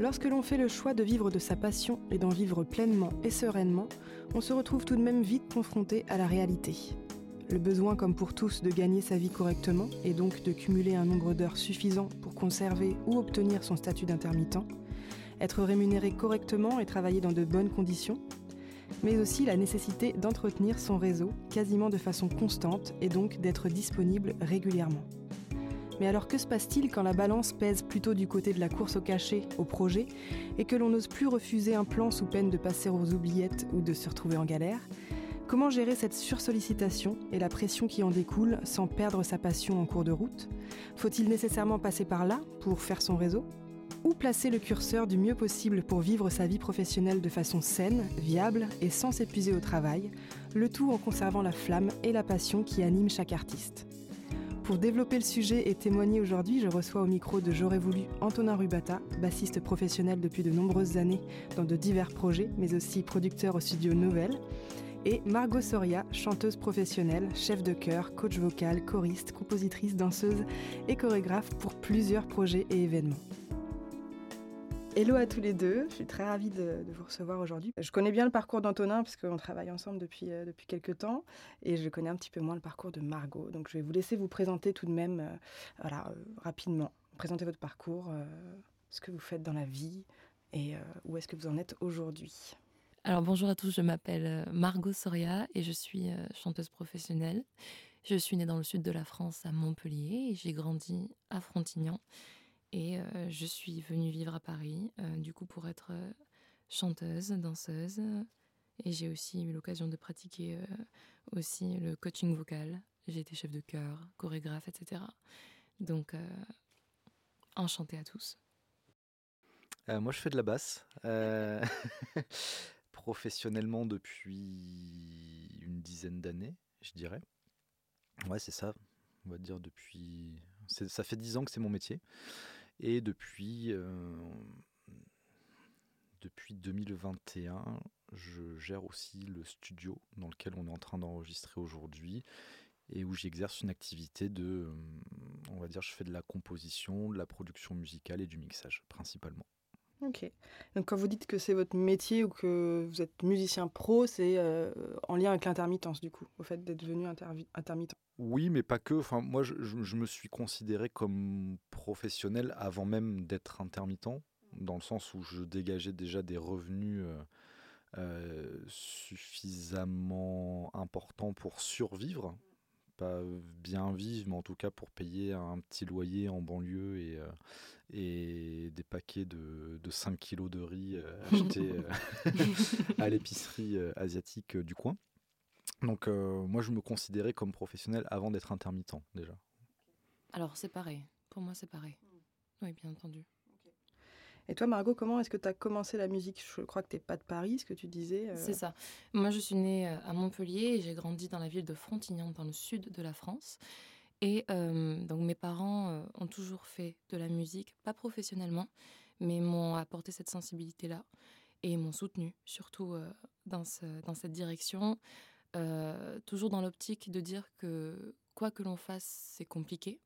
Lorsque l'on fait le choix de vivre de sa passion et d'en vivre pleinement et sereinement, on se retrouve tout de même vite confronté à la réalité. Le besoin, comme pour tous, de gagner sa vie correctement et donc de cumuler un nombre d'heures suffisant pour conserver ou obtenir son statut d'intermittent, être rémunéré correctement et travailler dans de bonnes conditions, mais aussi la nécessité d'entretenir son réseau quasiment de façon constante et donc d'être disponible régulièrement. Mais alors que se passe-t-il quand la balance pèse plutôt du côté de la course au cachet, au projet, et que l'on n'ose plus refuser un plan sous peine de passer aux oubliettes ou de se retrouver en galère? Comment gérer cette sursollicitation et la pression qui en découle sans perdre sa passion en cours de route? Faut-il nécessairement passer par là pour faire son réseau? Où placer le curseur du mieux possible pour vivre sa vie professionnelle de façon saine, viable et sans s'épuiser au travail, le tout en conservant la flamme et la passion qui animent chaque artiste? Pour développer le sujet et témoigner aujourd'hui, je reçois au micro de J'aurais voulu Antonin Rubata, bassiste professionnel depuis de nombreuses années dans de divers projets, mais aussi producteur au studio Nouvelle, et Margot Soria, chanteuse professionnelle, chef de chœur, coach vocal, choriste, compositrice, danseuse et chorégraphe pour plusieurs projets et événements. Hello à tous les deux, je suis très ravie de, vous recevoir aujourd'hui. Je connais bien le parcours d'Antonin parce qu'on travaille ensemble depuis, euh, depuis quelques temps et je connais un petit peu moins le parcours de Margot. Donc je vais vous laisser vous présenter tout de même euh, voilà, euh, rapidement, présenter votre parcours, ce que vous faites dans la vie et où est-ce que vous en êtes aujourd'hui. Alors bonjour à tous, je m'appelle Margot Soria et je suis chanteuse professionnelle. Je suis née dans le sud de la France à Montpellier et j'ai grandi à Frontignan. Et euh, je suis venue vivre à Paris, euh, du coup, pour être euh, chanteuse, danseuse. Et j'ai aussi eu l'occasion de pratiquer aussi le coaching vocal. J'ai été chef de chœur, chorégraphe, etc. Donc, enchantée à tous. moi, je fais de la basse. professionnellement depuis une dizaine d'années, je dirais. Ouais, c'est ça. On va dire depuis. Ça fait dix ans que c'est mon métier. Et depuis, euh, depuis 2021, je gère aussi le studio dans lequel on est en train d'enregistrer aujourd'hui et où j'exerce une activité de, euh, on va dire, je fais de la composition, de la production musicale et du mixage principalement. Ok. Donc quand vous dites que c'est votre métier ou que vous êtes musicien pro, c'est euh, en lien avec l'intermittence du coup, au fait d'être devenu intermittent. Oui, mais pas que. Enfin, moi, je, me suis considéré comme professionnel avant même d'être intermittent, dans le sens où je dégageais déjà des revenus euh, euh, suffisamment importants pour survivre pas bien vivre, mais en tout cas pour payer un petit loyer en banlieue et, euh, et des paquets de, de 5 kilos de riz achetés à l'épicerie asiatique du coin. Donc moi je me considérais comme professionnel avant d'être intermittent déjà. Alors c'est pareil, pour moi c'est pareil. Oui, bien entendu. Et toi, Margot, comment est-ce que tu as commencé la musique? Je crois que tu n'es pas de Paris, ce que tu disais. Euh. C'est ça. Moi, je suis née euh, à Montpellier et j'ai grandi dans la ville de Frontignan, dans le sud de la France. Et euh, donc mes parents ont toujours fait de la musique, pas professionnellement, mais m'ont apporté cette sensibilité-là et m'ont soutenu, surtout dans, ce, dans cette direction, toujours dans l'optique de dire que quoi que l'on fasse, c'est compliqué.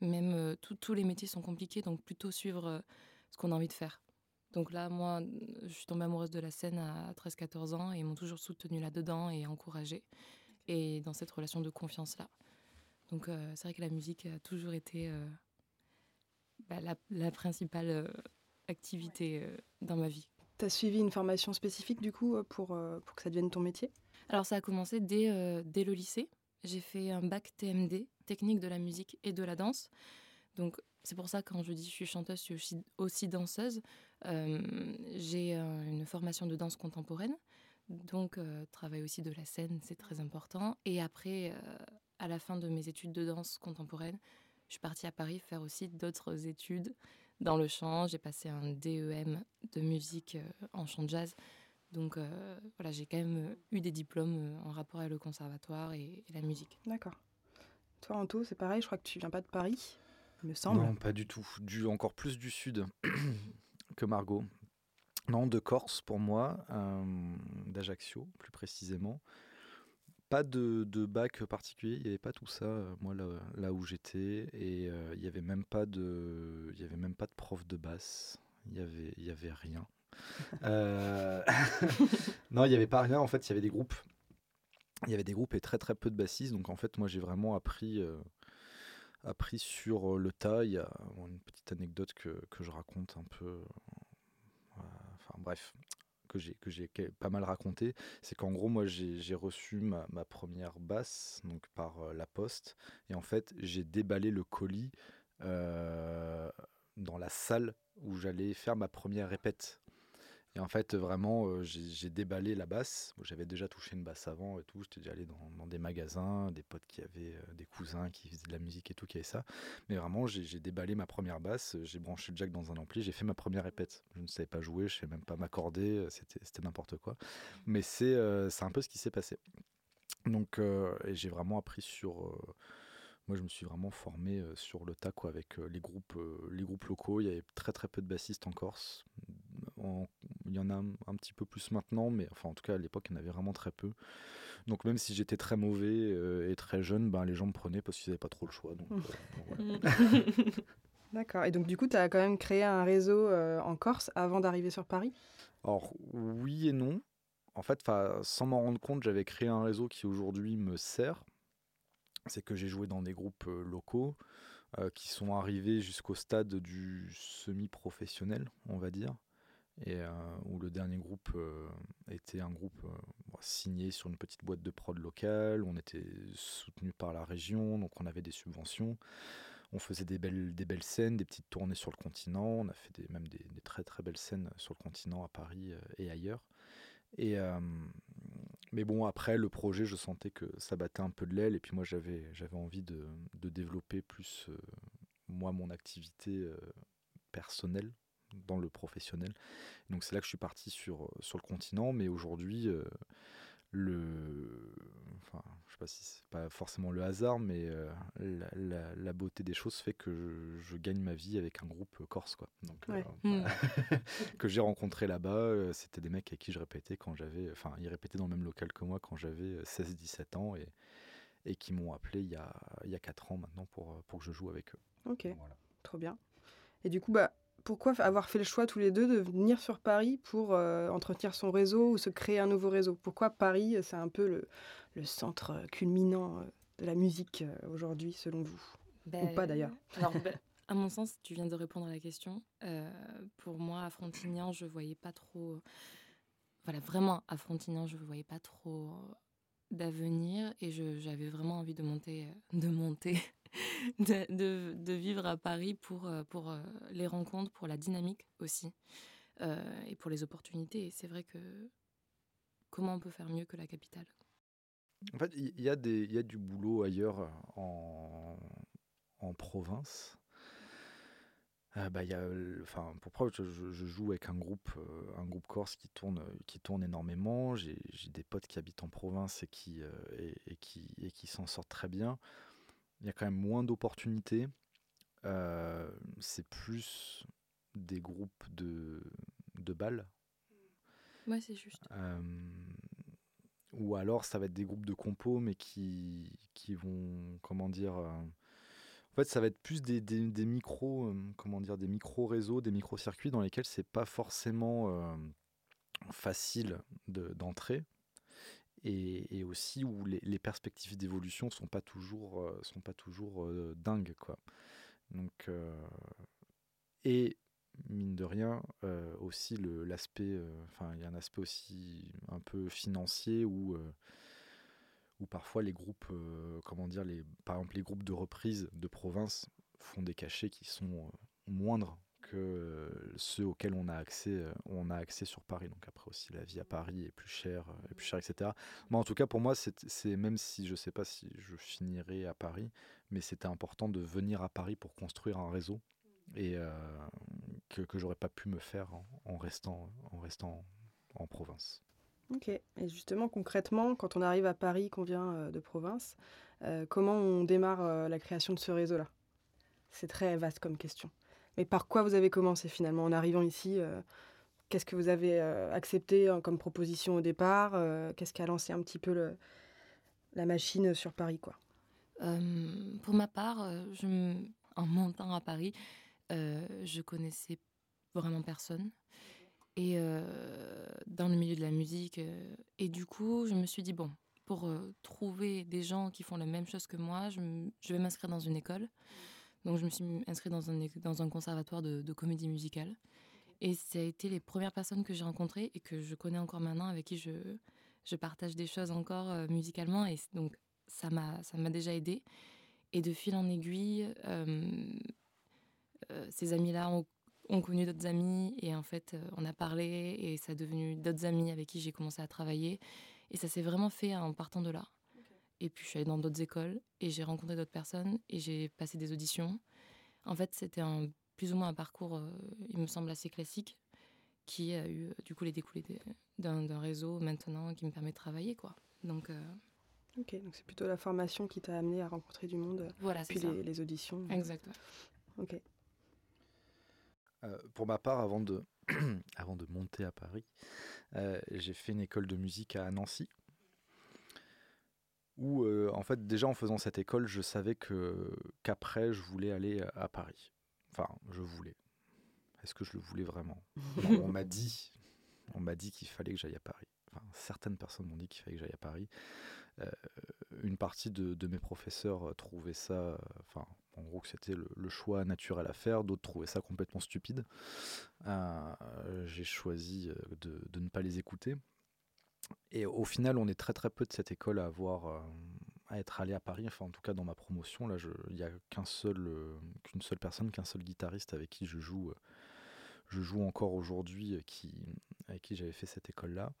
Même tous les métiers sont compliqués, donc plutôt suivre ce qu'on a envie de faire. Donc là, moi, je suis tombée amoureuse de la scène à 13-14 ans et ils m'ont toujours soutenue là-dedans et encouragée. Et dans cette relation de confiance-là. Donc euh, c'est vrai que la musique a toujours été euh, bah, la, principale euh, activité dans ma vie. Tu as suivi une formation spécifique du coup pour, pour que ça devienne ton métier? Alors ça a commencé dès, dès le lycée. J'ai fait un bac TMD, technique de la musique et de la danse. Donc c'est pour ça quand je dis je suis chanteuse, je suis aussi, danseuse. Euh, j'ai euh, une formation de danse contemporaine, donc euh, travail aussi de la scène, c'est très important. Et après, à la fin de mes études de danse contemporaine, je suis partie à Paris faire aussi d'autres études dans le chant. J'ai passé un DEM de musique en chant jazz. Donc voilà, j'ai quand même eu des diplômes en rapport avec le conservatoire et, et la musique. D'accord. Toi, Anto, c'est pareil, je crois que tu viens pas de Paris me semble. Non, pas du tout. Du, encore plus du sud que Margot. Non, de Corse pour moi, euh, d'Ajaccio plus précisément. Pas de, de, bac particulier, il n'y avait pas tout ça, euh, moi, là, là où j'étais. Et euh, il n'y avait, même pas de, il y avait même pas de prof de basse. il y avait, il y avait rien. Euh, non, il n'y avait pas rien. En fait, il y avait des groupes. Il y avait des groupes et très très peu de bassistes. Donc en fait, moi, j'ai vraiment appris, euh, appris sur le tas. Une petite anecdote que, que je raconte un peu. Enfin bref, que j'ai que j'ai pas mal raconté, c'est qu'en gros moi j'ai reçu ma, ma, première basse donc par la poste et en fait j'ai déballé le colis euh, dans la salle où j'allais faire ma première répète. Et en fait, vraiment, euh, j'ai déballé la basse. J'avais déjà touché une basse avant et tout. J'étais déjà allé dans, des magasins, des potes qui avaient euh, des cousins qui faisaient de la musique et tout, qui avaient ça. Mais vraiment, j'ai déballé ma première basse. J'ai branché le jack dans un ampli. J'ai fait ma première répète. Je ne savais pas jouer, je ne savais même pas m'accorder. C'était n'importe quoi. Mais c'est un peu ce qui s'est passé. Donc, j'ai vraiment appris sur moi, je me suis vraiment formé sur le tas avec les, groupes, les groupes locaux. Il y avait très très peu de bassistes en Corse. Il y en a un, petit peu plus maintenant, mais enfin en tout cas à l'époque, il y en avait vraiment très peu. Donc même si j'étais très mauvais et très jeune, ben, les gens me prenaient parce qu'ils n'avaient pas trop le choix. D'accord. Et donc du coup, tu as quand même créé un réseau en Corse avant d'arriver sur Paris? Alors oui et non. En fait, sans m'en rendre compte, j'avais créé un réseau qui aujourd'hui me sert c'est que j'ai joué dans des groupes locaux qui sont arrivés jusqu'au stade du semi-professionnel, on va dire, et où le dernier groupe était un groupe signé sur une petite boîte de prod locale, on était soutenu par la région, donc on avait des subventions. On faisait des belles, des belles scènes, des petites tournées sur le continent. On a fait même des, très très belles scènes sur le continent, à Paris et ailleurs. Mais bon, après, le projet, je sentais que ça battait un peu de l'aile. Et puis moi, j'avais, envie de, de développer plus, euh, moi, mon activité euh, personnelle dans le professionnel. Donc c'est là que je suis parti sur, euh, sur le continent. Mais aujourd'hui, le, enfin, je sais pas si c'est pas forcément le hasard, mais euh, la, beauté des choses fait que je, gagne ma vie avec un groupe corse, quoi. Donc, euh, hmm. que j'ai rencontré là-bas, euh, c'était des mecs avec qui je répétais quand j'avais, enfin, ils répétaient dans le même local que moi quand j'avais 16-17 ans et, et qui m'ont appelé il y a, il y a 4 ans maintenant pour, pour que je joue avec eux. Ok, trop bien. Et du coup, bah, pourquoi avoir fait le choix tous les deux de venir sur Paris pour euh, entretenir son réseau ou se créer un nouveau réseau? Pourquoi Paris, c'est un peu le, centre culminant euh, de la musique euh, aujourd'hui, selon vous? Ou pas ben, d'ailleurs Alors, ben, à mon sens, tu viens de répondre à la question. pour moi, à Frontignan, je voyais pas trop. Voilà, vraiment, à Frontignan, je ne voyais pas trop d'avenir et j'avais vraiment envie de monter, de monter de, vivre à Paris pour, euh, pour euh, les rencontres, pour la dynamique aussi, euh, et pour les opportunités. C'est vrai que comment on peut faire mieux que la capitale? En fait, il y, a y a du boulot ailleurs en, en province. bah, y a, enfin, pour preuve, je, joue avec un groupe, un groupe corse qui tourne, qui tourne énormément. J'ai des potes qui habitent en province et qui, et, qui, et qui s'en sortent très bien il y a quand même moins d'opportunités. Euh, c'est plus des groupes de, de balles. Ouais, c'est juste. Euh, ou alors ça va être des groupes de compos, mais qui, qui vont, comment dire, euh, en fait, ça va être plus des, des, des micros, comment dire, des micro réseaux, des micro circuits dans lesquels c'est pas forcément facile d'entrer et, aussi où les, perspectives d'évolution sont pas toujours euh, sont pas toujours euh, dingues quoi. Donc euh, et mine de rien aussi l'aspect enfin il y a un aspect aussi un peu financier où où parfois les groupes comment dire les par exemple les groupes de reprise de province font des cachets qui sont moindres ceux auxquels on a accès, euh, on a accès sur Paris. Donc après aussi la vie à Paris est plus chère, est plus chère, etc. Moi en tout cas pour moi c'est même si je sais pas si je finirai à Paris, mais c'était important de venir à Paris pour construire un réseau et euh, que, que j'aurais pas pu me faire en, restant en restant province. Ok. Et justement concrètement quand on arrive à Paris, qu'on vient euh, de province, comment on démarre la création de ce réseau-là? C'est très vaste comme question. Mais par quoi vous avez commencé finalement en arrivant ici euh, Qu'est-ce que vous avez euh, accepté hein, comme proposition au départ euh, Qu'est-ce qui a lancé un petit peu la machine sur Paris quoi? Pour ma part, je, en montant à Paris, je connaissais vraiment personne. Et dans le milieu de la musique. et du coup, je me suis dit, bon, pour trouver des gens qui font la même chose que moi, je, vais m'inscrire dans une école. Donc, je me suis inscrite dans un, dans un conservatoire de, de comédie musicale. Et ça a été les premières personnes que j'ai rencontrées et que je connais encore maintenant, avec qui je, je partage des choses encore euh, musicalement. Et donc, ça m'a, ça m'a déjà aidé. Et de fil en aiguille, euh, euh, ces amis-là ont, ont, connu d'autres amis. Et en fait, on a parlé et ça a devenu d'autres amis avec qui j'ai commencé à travailler. Et ça s'est vraiment fait en partant de là. Et puis, je suis allée dans d'autres écoles et j'ai rencontré d'autres personnes et j'ai passé des auditions. En fait, c'était un plus ou moins un parcours, euh, il me semble, assez classique, qui a eu du coup les découlés d'un réseau maintenant qui me permet de travailler. Quoi. Donc, euh, Ok, donc c'est plutôt la formation qui t'a amené à rencontrer du monde, voilà, puis les, les, auditions. Exact. Ok. Euh, pour ma part, avant de, avant de monter à Paris, j'ai fait une école de musique à Nancy. Où, en fait, déjà en faisant cette école, je savais qu'après, je voulais aller à Paris. Enfin, je voulais. Est-ce que je le voulais vraiment? On m'a dit, on m'a dit qu'il fallait que j'aille à Paris. Certaines personnes m'ont dit qu'il fallait que j'aille à Paris. Euh, une partie de, mes professeurs euh, trouvaient ça, euh, enfin, en gros que c'était le, choix naturel à faire. D'autres trouvaient ça complètement stupide. J'ai choisi de, ne pas les écouter. Et au final, on est très très peu de cette école à avoir à être allé à Paris, enfin en tout cas dans ma promotion, là il n'y a qu'un seul, euh, qu'une seule personne, qu'un seul guitariste avec qui je joue, euh, je joue encore aujourd'hui, euh, avec qui j'avais fait cette école-là.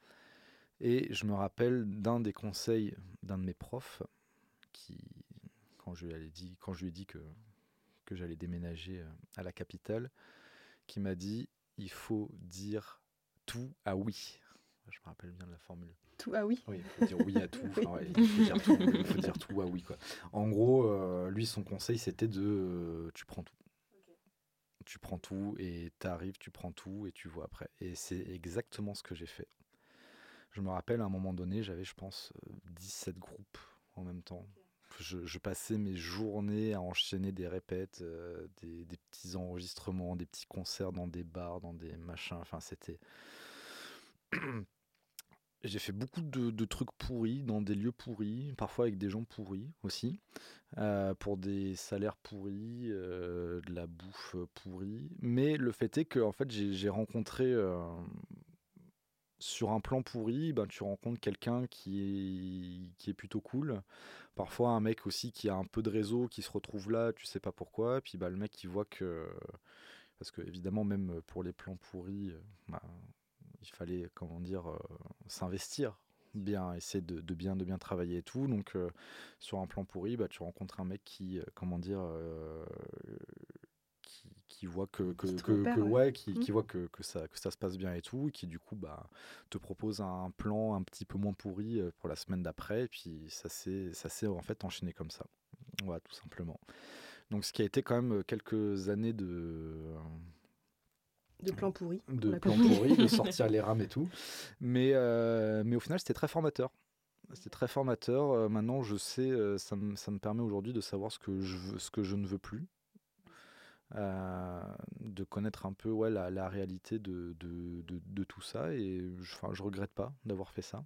Et je me rappelle d'un des conseils d'un de mes profs, qui, quand je lui ai dit, quand je lui ai dit que, que j'allais déménager à la capitale, qui m'a dit il faut dire tout à oui. Je me rappelle bien de la formule. Tout à oui Oui, il faut dire oui à tout. il, faut dire tout il faut dire tout à oui. Quoi. En gros, euh, lui, son conseil, c'était de euh, tu prends tout. Tu prends tout et tu arrives, tu prends tout et tu vois après. Et c'est exactement ce que j'ai fait. Je me rappelle à un moment donné, j'avais, je pense, 17 euh, groupes en même temps. Je, passais mes journées à enchaîner des répètes, des, des, petits enregistrements, des petits concerts dans des bars, dans des machins. Enfin, c'était j'ai fait beaucoup de, trucs pourris dans des lieux pourris, parfois avec des gens pourris aussi, euh, pour des salaires pourris, euh, de la bouffe pourrie. Mais le fait est que en fait, j'ai rencontré euh, sur un plan pourri, ben, tu rencontres quelqu'un qui est, plutôt cool. Parfois un mec aussi qui a un peu de réseau, qui se retrouve là, tu sais pas pourquoi. Puis bah, le mec qui voit que... Parce que évidemment, même pour les plans pourris, bah, il fallait, comment dire, euh, s'investir bien, essayer de, bien, de bien travailler et tout. Donc, euh, sur un plan pourri, bah, tu rencontres un mec qui, euh, comment dire, qui, voit que, que, ouais. qui, mmh. voit que, que, ça, que ça se passe bien et tout, et qui du coup bah, te propose un plan un petit peu moins pourri pour la semaine d'après, et puis ça s'est en fait enchaîné comme ça. Voilà, tout simplement. Donc ce qui a été quand même quelques années de, de plans pourris. De plans pourris, de sortir les rames et tout. Mais, euh, mais au final, c'était très formateur. C'était très formateur. Euh, maintenant, je sais, euh, ça, me, ça me permet aujourd'hui de savoir ce que je veux, ce que je ne veux plus. de connaître un peu ouais, la, la réalité de, de, de, de, tout ça. Et je, ne je regrette pas d'avoir fait ça.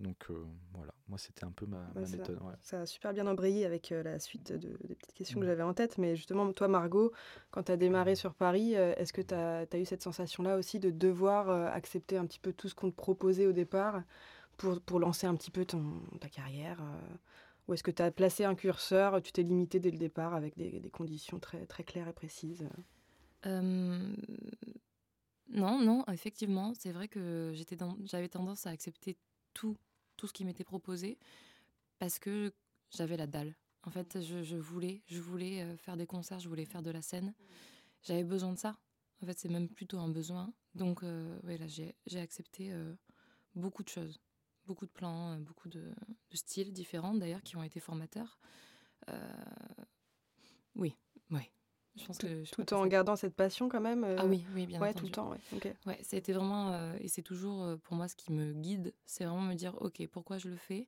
Donc euh, voilà, moi c'était un peu ma, méthode. Ça a super bien embrayé avec euh, la suite de, des petites questions que mmh. j'avais en tête. Mais justement, toi Margot, quand tu as démarré sur Paris, euh, est-ce que tu as, eu cette sensation-là aussi de devoir accepter un petit peu tout ce qu'on te proposait au départ pour, pour lancer un petit peu ton, ta carrière Ou est-ce que tu as placé un curseur, tu t'es limité dès le départ avec des, des, conditions très, très claires et précises? Non, non, effectivement, c'est vrai que j'avais tendance à accepter tout tout ce qui m'était proposé parce que j'avais la dalle. En fait, je, voulais, je voulais euh, faire des concerts, je voulais faire de la scène. J'avais besoin de ça. En fait, c'est même plutôt un besoin. Donc, euh, j'ai accepté euh, beaucoup de choses, beaucoup de plans, beaucoup de, styles différents d'ailleurs qui ont été formateurs. oui, oui. Je pense tout, que tout en gardant cette passion quand même. Ah oui, oui, bien ouais, tout le temps, ouais. Okay. Ouais, c'était vraiment et c'est toujours pour moi ce qui me guide, c'est vraiment me dire ok, pourquoi je le fais?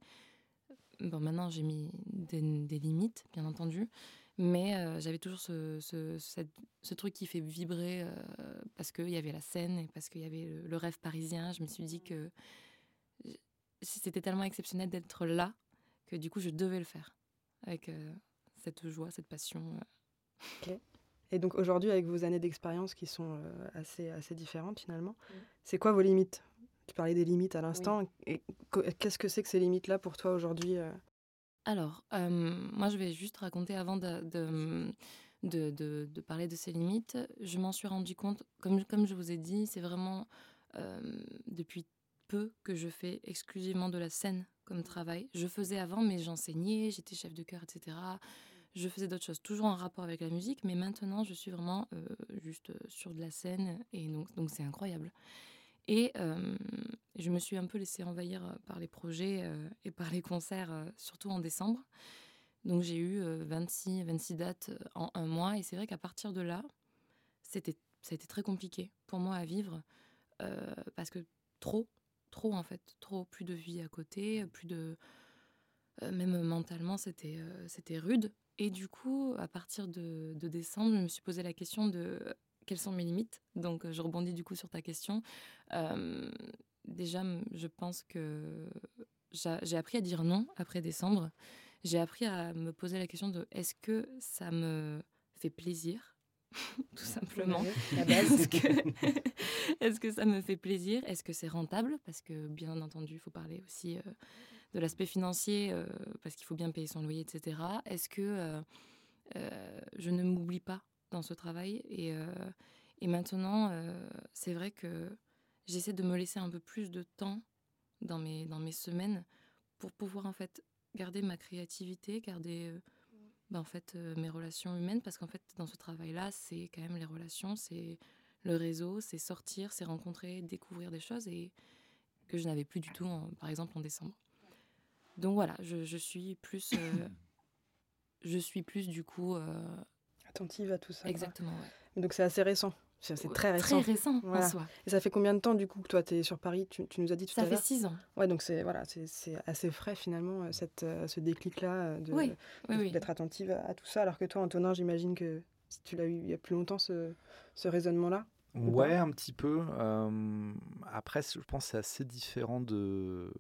Bon, maintenant j'ai mis des, limites, bien entendu, Mais j'avais toujours ce, ce, truc qui fait vibrer parce qu'il y avait la scène et parce qu'il y avait le, rêve parisien. Je me suis dit que c'était tellement exceptionnel d'être là que du coup, je devais le faire avec cette joie, cette passion. Et donc aujourd'hui, avec vos années d'expérience qui sont assez, assez différentes finalement, c'est quoi vos limites? Tu parlais des limites à l'instant. Qu'est-ce que c'est que ces limites-là pour toi aujourd'hui alors, moi, je vais juste raconter avant de, de, de, parler de ces limites. Je m'en suis rendu compte, comme, comme je vous ai dit, c'est vraiment depuis peu que je fais exclusivement de la scène comme travail. Je faisais avant, mais j'enseignais, j'étais chef de chœur, etc. Je faisais d'autres choses, toujours en rapport avec la musique, mais maintenant, je suis vraiment juste sur de la scène, et donc donc c'est incroyable. Et je me suis un peu laissée envahir par les projets et par les concerts, surtout en décembre. Donc j'ai eu 26, 26 dates en un mois. Et c'est vrai qu'à partir de là, c'était, ça a été très compliqué pour moi à vivre. parce que trop, trop en fait, trop, plus de vie à côté, plus de... même mentalement, c'était, c'était rude. Et du coup, à partir de, de décembre, je me suis posé la question de quelles sont mes limites Donc, je rebondis du coup sur ta question. déjà, je pense que j'ai appris à dire non après décembre. J'ai appris à me poser la question de est-ce que ça me fait plaisir? Tout simplement. Est-ce que, est que, ça me fait plaisir? Est-ce que c'est rentable? Parce que bien entendu, il faut parler aussi de l'aspect financier, parce qu'il faut bien payer son loyer, etc. Est-ce que je ne m'oublie pas dans ce travail? Et, euh, et maintenant, euh, c'est vrai que j'essaie de me laisser un peu plus de temps dans mes, dans mes semaines pour pouvoir en fait garder ma créativité, garder euh, bah, en fait mes relations humaines parce qu'en fait dans ce travail-là, c'est quand même les relations, c'est le réseau, c'est sortir, c'est rencontrer, découvrir des choses et que je n'avais plus du tout par exemple en décembre. Donc voilà, je, je suis plus je suis plus du coup attentive à tout ça. Exactement. Donc c'est assez récent. C'est très récent. Très récent en soi. Et ça fait combien de temps du coup que toi tu es sur Paris? Tu, tu, nous as dit tout ça à l'heure Ça fait six ans. Ouais, donc c'est voilà, c'est assez frais finalement euh, cette, euh, ce déclic-là euh, de, oui. d'être attentive à, tout ça. Alors que toi, Antonin, j'imagine que tu l'as eu il y a plus longtemps ce, ce raisonnement-là? Ouais, un petit peu. après, je pense que c'est assez différent de,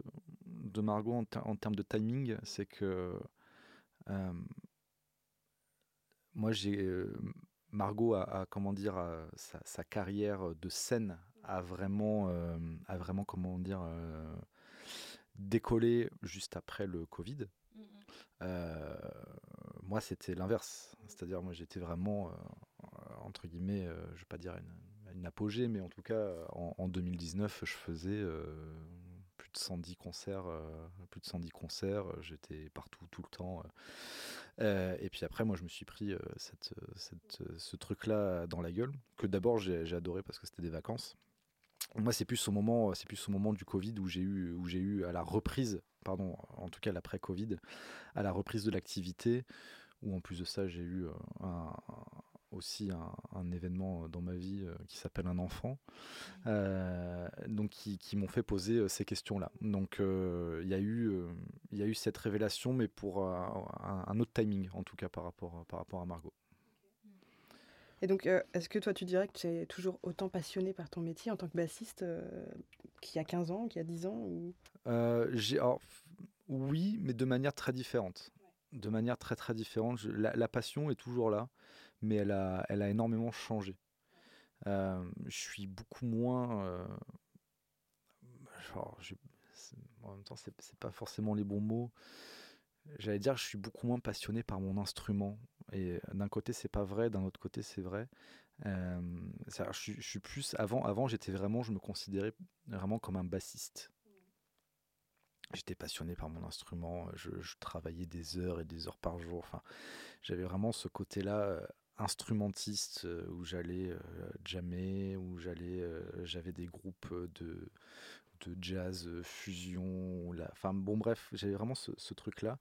de Margot en, en termes de timing. C'est que moi, j'ai euh, Margot a, comment dire sa, carrière de scène a vraiment euh, a vraiment comment dire euh, décollé juste après le Covid. Moi, c'était l'inverse, c'est-à-dire moi j'étais vraiment entre guillemets, je vais pas dire une, apogée, mais en tout cas en, en 2019, je faisais de 110 concerts, plus de 110 concerts, j'étais partout tout le temps. Euh, et puis après, moi, je me suis pris euh, cette, cette, ce truc-là dans la gueule, que d'abord j'ai adoré parce que c'était des vacances. Moi, c'est plus au moment, c'est plus au moment du Covid où j'ai eu, où j'ai eu à la reprise, pardon, en tout cas l'après Covid, à la reprise de l'activité, où en plus de ça, j'ai eu euh, un, aussi un, événement dans ma vie euh, qui s'appelle un enfant, euh, donc qui, qui m'ont fait poser euh, ces questions-là. Donc il y, a eu, il y a eu cette révélation, mais pour un, autre timing, en tout cas par rapport, par rapport à Margot. Et donc, est-ce que toi, tu dirais que tu es toujours autant passionné par ton métier en tant que bassiste qu'il y a 15 ans, qu'il y a 10 ans ou... j'ai, Oui, mais de manière très différente. De manière très très différente. la, passion est toujours là mais elle a, elle a énormément changé. Euh, je suis beaucoup moins. Euh, genre, en même temps, c'est, c'est pas forcément les bons mots. J'allais dire, je suis beaucoup moins passionné par mon instrument. Et d'un côté, c'est pas vrai, d'un autre côté, c'est vrai. Euh, je, suis plus. Avant, avant j'étais vraiment. Je me considérais vraiment comme un bassiste. J'étais passionné par mon instrument, je, je, travaillais des heures et des heures par jour. Enfin, j'avais vraiment ce côté-là instrumentiste euh, où j'allais euh, jammer, où j'allais, euh, j'avais des groupes de, de jazz fusion. La... Enfin bon bref, j'avais vraiment ce, truc-là.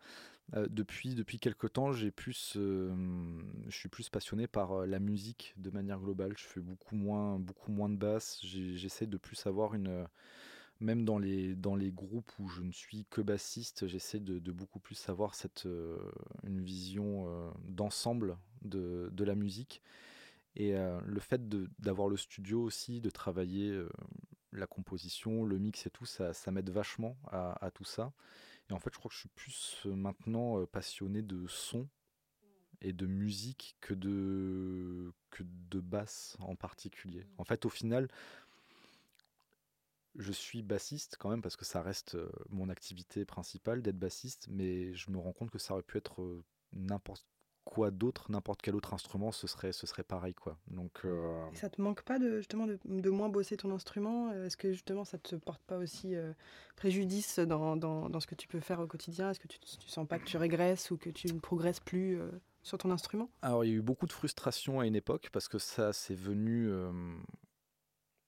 depuis depuis quelque temps, j'ai plus, je suis plus passionné par la musique de manière globale. Je fais beaucoup moins beaucoup moins de basse. J'essaie de plus avoir une même dans les, dans les groupes où je ne suis que bassiste, j'essaie de, beaucoup plus avoir cette, une vision d'ensemble de, de, la musique. Et le fait d'avoir le studio aussi, de travailler la composition, le mix et tout, ça, ça m'aide vachement à, à, tout ça. Et en fait, je crois que je suis plus maintenant passionné de son et de musique que de, que de basse en particulier. En fait, au final, je suis bassiste quand même parce que ça reste mon activité principale d'être bassiste, mais je me rends compte que ça aurait pu être n'importe quoi d'autre, n'importe quel autre instrument, ce serait, ce serait pareil quoi. Donc, Et ça te manque pas de justement de, de moins bosser ton instrument Est-ce que justement ça te porte pas aussi préjudice dans, dans, dans, ce que tu peux faire au quotidien? Est-ce que tu, tu sens pas que tu régresses ou que tu ne progresses plus sur ton instrument? Alors, il y a eu beaucoup de frustration à une époque parce que ça, c'est venu, euh,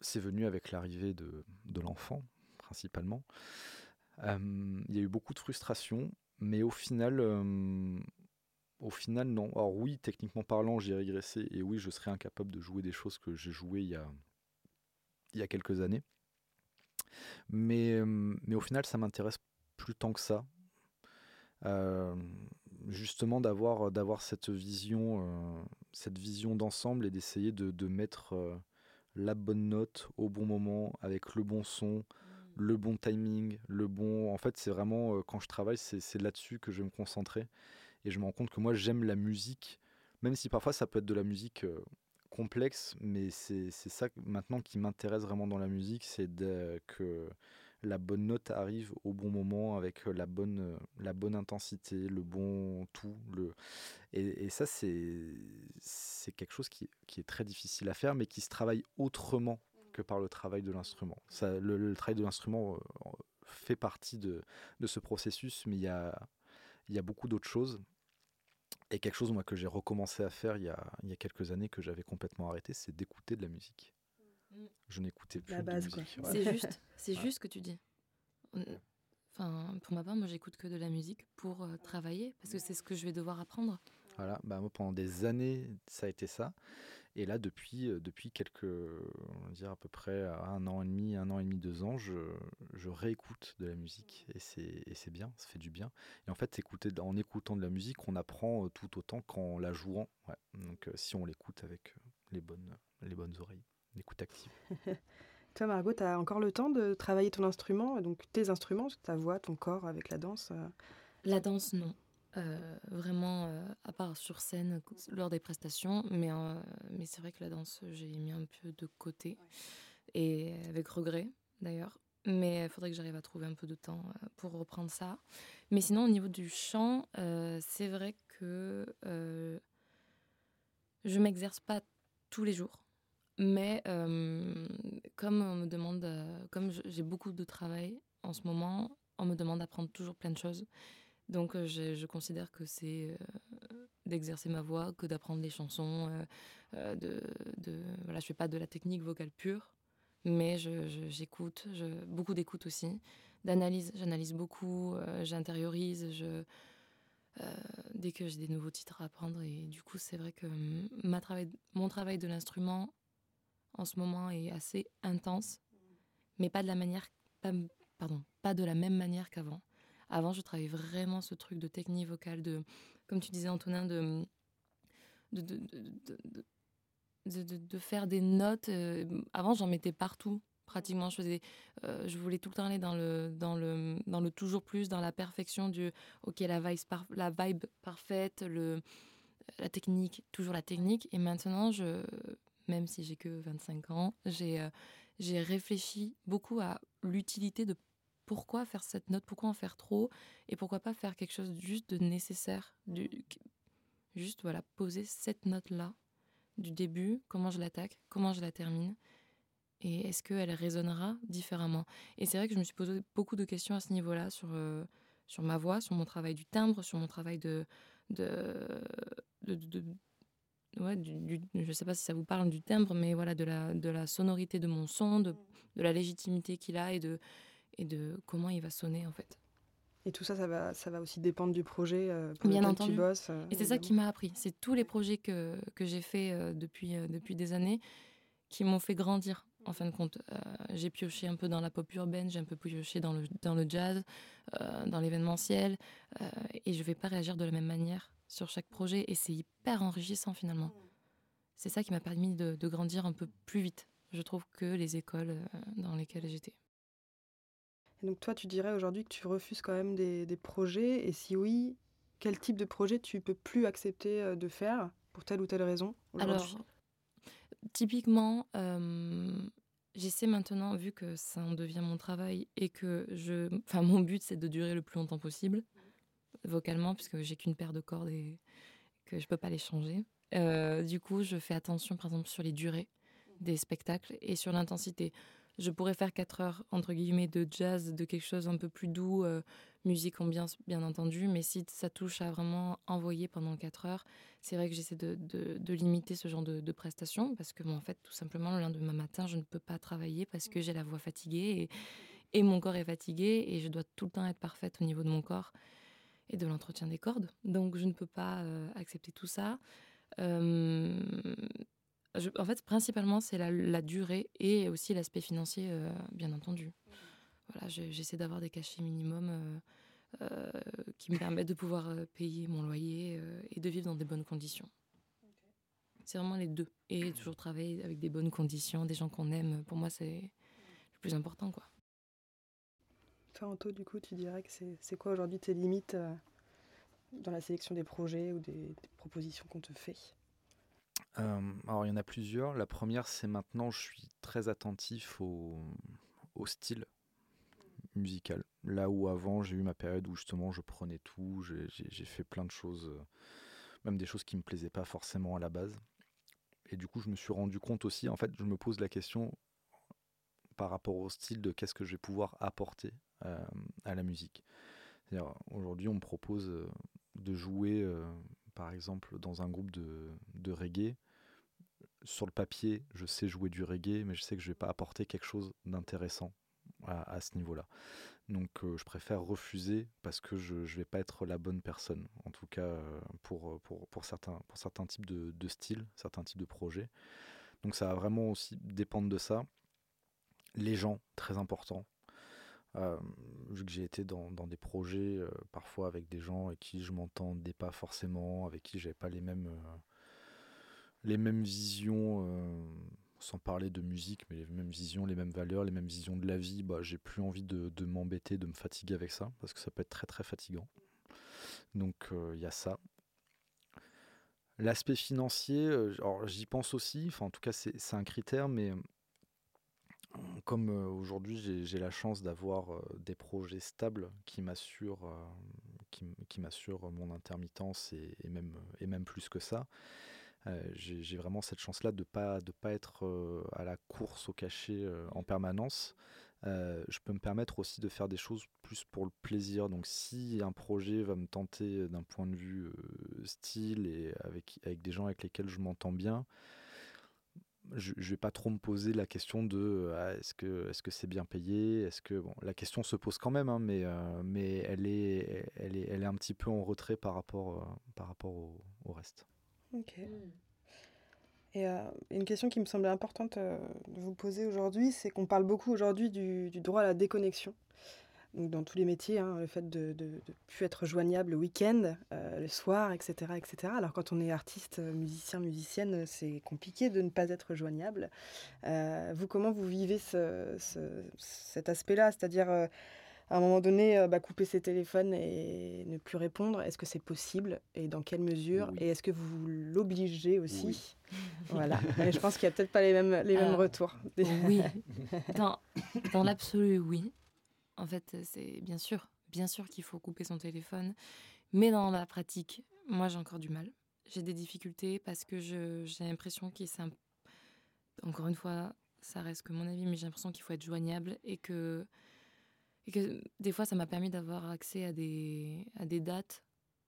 c'est venu avec l'arrivée de, de l'enfant, principalement. Euh, il y a eu beaucoup de frustration, mais au final, euh, au final, non. Alors oui, techniquement parlant, j'ai régressé et oui, je serais incapable de jouer des choses que j'ai jouées il y a, y a quelques années. Mais, mais au final, ça m'intéresse plus tant que ça justement d'avoir d'avoir cette vision euh, cette vision d'ensemble et d'essayer de, mettre euh, la bonne note au bon moment avec le bon son mmh. le bon timing le bon en fait c'est vraiment euh, quand je travaille c'est là-dessus que je vais me concentrer et je me rends compte que moi j'aime la musique même si parfois ça peut être de la musique complexe mais c'est ça maintenant qui m'intéresse vraiment dans la musique c'est que la bonne note arrive au bon moment avec la bonne, la bonne intensité, le bon tout. Le... Et, ça, c'est quelque chose qui, qui, est très difficile à faire, mais qui se travaille autrement que par le travail de l'instrument. Le, le, travail de l'instrument fait partie de, de, ce processus, mais il y a, y a beaucoup d'autres choses. Et quelque chose moi, que j'ai recommencé à faire il y, a, il y a quelques années que j'avais complètement arrêté, c'est d'écouter de la musique. Je n'écoutais plus. La base, quoi. C'est juste, c'est juste ce que tu dis. Enfin, pour ma part, moi, j'écoute que de la musique pour euh, travailler, parce que c'est ce que je vais devoir apprendre. Voilà, bah, moi, pendant des années, ça a été ça. Et là, depuis, euh, depuis quelques, on va dire à peu près un an et demi, un an et demi, deux ans, je, je réécoute de la musique. Et c'est bien, ça fait du bien. Et en fait, écouter, en écoutant de la musique, on apprend euh, tout autant qu'en la jouant. Ouais. Donc, si on l'écoute avec les bonnes, les bonnes oreilles l'écoute active. Toi, Margot, tu as encore le temps de travailler ton instrument, donc tes instruments, ta voix, ton corps avec la danse euh La danse, non. Euh, vraiment, euh, à part sur scène lors des prestations, mais, mais c'est vrai que la danse, j'ai mis un peu de côté, et avec regret d'ailleurs. Mais il faudrait que j'arrive à trouver un peu de temps pour reprendre ça. Mais sinon, au niveau du chant, c'est vrai que je m'exerce pas tous les jours. Mais comme on me demande, comme j'ai beaucoup de travail en ce moment, on me demande d'apprendre toujours plein de choses. Donc je, considère que c'est d'exercer ma voix que d'apprendre des chansons. de, de, voilà, je fais pas de la technique vocale pure, mais j'écoute, beaucoup d'écoute aussi, d'analyse. J'analyse beaucoup, j'intériorise. Dès que j'ai des nouveaux titres à apprendre et du coup c'est vrai que travail, mon travail de l'instrument en ce moment est assez intense, mais pas de la manière, pardon, pas de la même manière qu'avant. Avant, je travaillais vraiment ce truc de technique vocale, de, comme tu disais Antonin, de de, de, de, faire des notes. Euh, avant, j'en mettais partout, pratiquement. Je faisais, euh, je voulais tout le temps aller dans le, dans le, dans le toujours plus, dans la perfection du, ok, la vibe, la vibe parfaite, le, la technique, toujours la technique. Et maintenant, je, même si j'ai que 25 ans, euh, j'ai réfléchi beaucoup à l'utilité de pourquoi faire cette note, pourquoi en faire trop, et pourquoi pas faire quelque chose juste de nécessaire, juste voilà, poser cette note-là du début, comment je l'attaque, comment je la termine, et est-ce qu'elle résonnera différemment. Et c'est vrai que je me suis posé beaucoup de questions à ce niveau-là sur, euh, sur ma voix, sur mon travail du timbre, sur mon travail de, de ouais, du, je ne sais pas si ça vous parle du timbre, mais voilà, de la, de la sonorité de mon son, de, de la légitimité qu'il a et de, et de comment il va sonner en fait. Et tout ça, ça va, ça va aussi dépendre du projet euh, pour Bien entendu. tu bosses. Euh, et c'est ça qui m'a appris. C'est tous les projets que, que j'ai fait euh, depuis, depuis des années qui m'ont fait grandir en fin de compte. j'ai pioché un peu dans la pop urbaine, j'ai un peu pioché dans le, dans le jazz, dans l'événementiel, et je ne vais pas réagir de la même manière sur chaque projet, et c'est hyper enrichissant finalement. C'est ça qui m'a permis de, de, grandir un peu plus vite, je trouve, que les écoles dans lesquelles j'étais. donc toi, tu dirais aujourd'hui que tu refuses quand même des, des projets, et si oui, quel type de projet tu peux plus accepter de faire pour telle ou telle raison Alors, typiquement, j'essaie maintenant, vu que ça en devient mon travail et que je, enfin, mon but c'est de durer le plus longtemps possible vocalement, puisque j'ai qu'une paire de cordes et que je peux pas les changer. du coup, je fais attention, par exemple, sur les durées des spectacles et sur l'intensité. Je pourrais faire 4 heures, entre guillemets, de jazz, de quelque chose un peu plus doux, musique ambiance bien entendu, mais si ça touche à vraiment envoyer pendant 4 heures, c'est vrai que j'essaie de, limiter ce genre de, de, prestations parce que, en fait, tout simplement, le lendemain matin, je ne peux pas travailler parce que j'ai la voix fatiguée et, et, mon corps est fatigué et je dois tout le temps être parfaite au niveau de mon corps et de l'entretien des cordes. Donc, je ne peux pas euh, accepter tout ça. Euh, en fait, principalement, c'est la, la, durée et aussi l'aspect financier, euh, bien entendu voilà, j'essaie d'avoir des cachets minimums euh, euh, qui me permettent de pouvoir payer mon loyer et de vivre dans des bonnes conditions. C'est vraiment les deux. Et toujours travailler avec des bonnes conditions, des gens qu'on aime, pour moi, c'est le plus important. quoi. Toi, Anto, du coup, tu dirais que c'est quoi aujourd'hui tes limites dans la sélection des projets ou des, propositions qu'on te fait? Alors, il y en a plusieurs. La première, c'est maintenant, je suis très attentif au, style musical Là où avant, j'ai eu ma période où justement je prenais tout, j'ai fait plein de choses, euh, même des choses qui me plaisaient pas forcément à la base. Et du coup, je me suis rendu compte aussi, en fait, je me pose la question par rapport au style de qu'est-ce que je vais pouvoir apporter euh, à la musique. Aujourd'hui, on me propose euh, de jouer, par exemple, dans un groupe de, de reggae sur le papier, je sais jouer du reggae, mais je sais que je vais pas apporter quelque chose d'intéressant à, ce niveau-là. Donc euh, je préfère refuser parce que je ne vais pas être la bonne personne, en tout cas euh, pour, pour, pour, certains, pour certains types de, de styles, certains types de projets. Donc ça va vraiment aussi dépendre de ça. Les gens, très important. Euh, vu que j'ai été dans, dans, des projets parfois avec des gens avec qui je m'entendais pas forcément, avec qui j'avais pas les mêmes, les mêmes visions sans parler de musique, mais les mêmes visions, les mêmes valeurs, les mêmes visions de la vie, bah, j'ai plus envie de, m'embêter, de me fatiguer avec ça, parce que ça peut être très très fatigant. Donc il euh, y a ça. L'aspect financier, euh, j'y pense aussi, enfin en tout cas c'est un critère, mais euh, comme aujourd'hui j'ai la chance d'avoir des projets stables qui m'assurent qui, qui mon intermittence et, même, et même plus que ça, euh, j'ai vraiment cette chance-là de ne pas, de pas être euh, à la course au cachet euh, en permanence. je peux me permettre aussi de faire des choses plus pour le plaisir. Donc si un projet va me tenter d'un point de vue style et avec, avec des gens avec lesquels je m'entends bien, je ne vais pas trop me poser la question de ah, est-ce que est-ce que c'est bien payé? Est-ce que bon la question se pose quand même hein, mais mais elle est elle est elle est un petit peu en retrait par rapport par rapport au reste Ok. Hmm. Et euh, une question qui me semblait importante euh, de vous poser aujourd'hui, c'est qu'on parle beaucoup aujourd'hui du, droit à la déconnexion. Donc dans tous les métiers, hein, le fait de ne plus être joignable le week-end, euh, le soir, etc., etc. Alors quand on est artiste, musicien, musicienne, c'est compliqué de ne pas être joignable. vous, comment vous vivez cet aspect-là? C'est-à-dire à un moment donné, euh, bah, couper ses téléphones et ne plus répondre, est-ce que c'est possible? Et dans quelle mesure? Et est-ce que vous l'obligez aussi? Voilà, je pense qu'il n'y a peut-être pas les mêmes, les mêmes retours. oui, dans, dans l'absolu, oui. En fait, c'est bien sûr, bien sûr qu'il faut couper son téléphone, mais dans la pratique, moi j'ai encore du mal. J'ai des difficultés parce que j'ai l'impression qu'il c'est encore une fois, ça reste que mon avis, mais j'ai l'impression qu'il faut être joignable et que et que des fois, ça m'a permis d'avoir accès à des, à des dates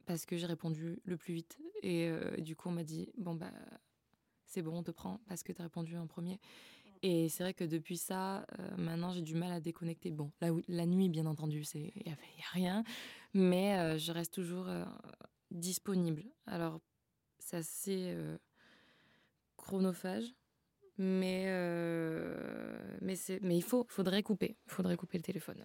parce que j'ai répondu le plus vite. Et euh, du coup, on m'a dit Bon, bah, c'est bon, on te prend parce que tu as répondu en premier. Et c'est vrai que depuis ça, euh, maintenant, j'ai du mal à déconnecter. Bon, la, nuit, bien entendu, il n'y a, rien. Mais euh, je reste toujours disponible. Alors, c'est assez chronophage Mais, euh, mais, mais il faut, faudrait couper. Faudrait couper le téléphone.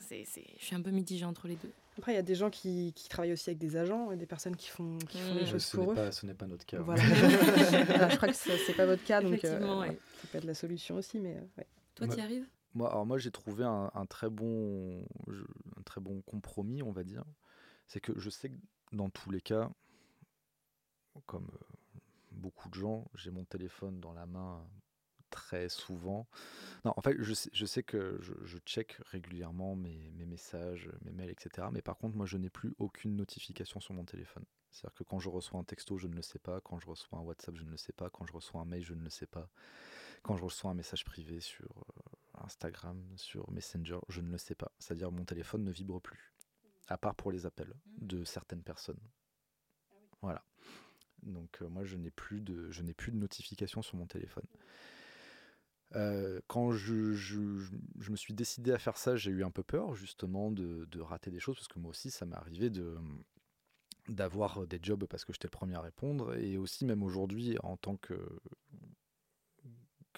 C'est, je suis un peu mitigée entre les deux. Après, il y a des gens qui, qui, travaillent aussi avec des agents et des personnes qui font, qui font les choses ce pour eux. Pas, ce n'est pas notre cas. Voilà. je crois que ce n'est pas votre cas, donc euh, ouais. ça peut être la solution aussi. Mais, ouais. Toi, tu y arrives? moi, alors moi, j'ai trouvé un, un, très bon, un très bon compromis, on va dire. C'est que je sais que dans tous les cas, comme euh, beaucoup de gens, j'ai mon téléphone dans la main très souvent. Non, en fait, je sais, je sais que je, je, check régulièrement mes, mes, messages, mes mails, etc. Mais par contre, moi, je n'ai plus aucune notification sur mon téléphone. C'est-à-dire que quand je reçois un texto, je ne le sais pas. Quand je reçois un WhatsApp, je ne le sais pas. Quand je reçois un mail, je ne le sais pas. Quand je reçois un message privé sur euh, Instagram, sur Messenger, je ne le sais pas. C'est-à-dire mon téléphone ne vibre plus, à part pour les appels de certaines personnes. Voilà. Donc euh, moi, je n'ai plus de, je n'ai plus de notification sur mon téléphone. Euh, quand je, je, je, me suis décidé à faire ça, j'ai eu un peu peur justement de, de, rater des choses parce que moi aussi, ça m'est arrivé de d'avoir des jobs parce que j'étais le premier à répondre et aussi même aujourd'hui en tant que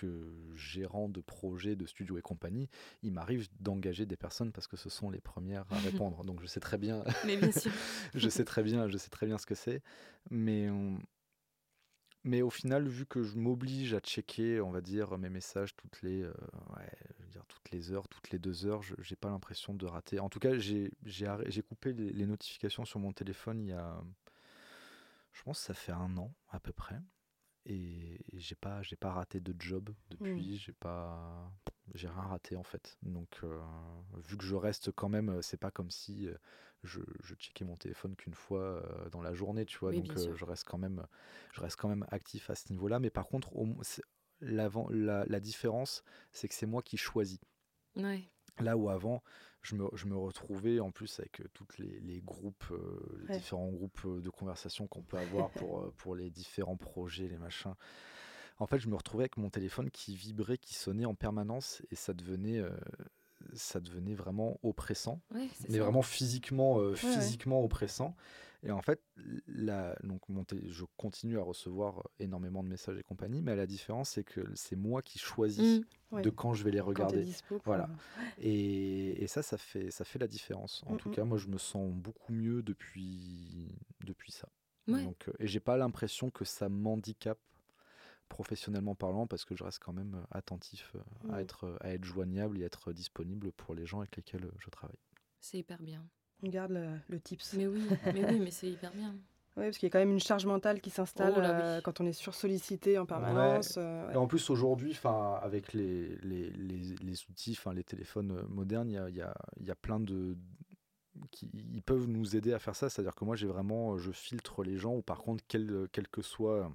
que gérant de projets de studio et compagnie, il m'arrive d'engager des personnes parce que ce sont les premières à répondre. Donc je sais très bien. Mais bien sûr. je sais très bien, je sais très bien ce que c'est. Mais on... mais au final, vu que je m'oblige à checker, on va dire mes messages toutes les, euh, toutes les heures, toutes les deux heures, je j'ai pas l'impression de rater. En tout cas, j'ai j'ai coupé les, les notifications sur mon téléphone il y a, je pense, que ça fait un an à peu près et j'ai pas j'ai pas raté de job depuis mmh. j'ai pas j'ai rien raté en fait. Donc euh, vu que je reste quand même c'est pas comme si euh, je, je checkais mon téléphone qu'une fois euh, dans la journée tu vois. Donc je reste quand même je reste quand même actif à ce niveau là mais par contre au, la, la différence c'est que c'est moi qui choisis. Ouais. là où avant je me, je me, retrouvais en plus avec tous les, les, groupes, euh, les différents groupes de conversation qu'on peut avoir pour, pour les différents projets, les machins. En fait, je me retrouvais avec mon téléphone qui vibrait, qui sonnait en permanence et ça devenait, ça devenait vraiment oppressant, ouais, mais ça. vraiment physiquement, ouais, physiquement oppressant. Et en fait, la, donc je continue à recevoir énormément de messages et compagnie, mais la différence, c'est que c'est moi qui choisis mmh, de quand je vais les regarder. Dispo, voilà. Et, et, ça, ça fait, ça fait la différence. En mmh, tout mmh. cas, moi, je me sens beaucoup mieux depuis, depuis ça. Donc, et j'ai pas l'impression que ça m'handicape professionnellement parlant parce que je reste quand même attentif à, être, à être joignable et être disponible pour les gens avec lesquels je travaille. C'est hyper bien. On garde le, le tips. Mais oui, mais, oui, mais c'est hyper bien. Oui, parce qu'il y a quand même une charge mentale qui s'installe Oh oui. euh, quand on est sursollicité en permanence. Ouais. euh, Et en plus, aujourd'hui, enfin, avec les, les, les, les outils, enfin, les téléphones euh, modernes, il y a, il y, a, il y a plein de qui ils peuvent nous aider à faire ça. C'est-à-dire que moi, j'ai vraiment, je filtre les gens ou par contre, quel, quel que soit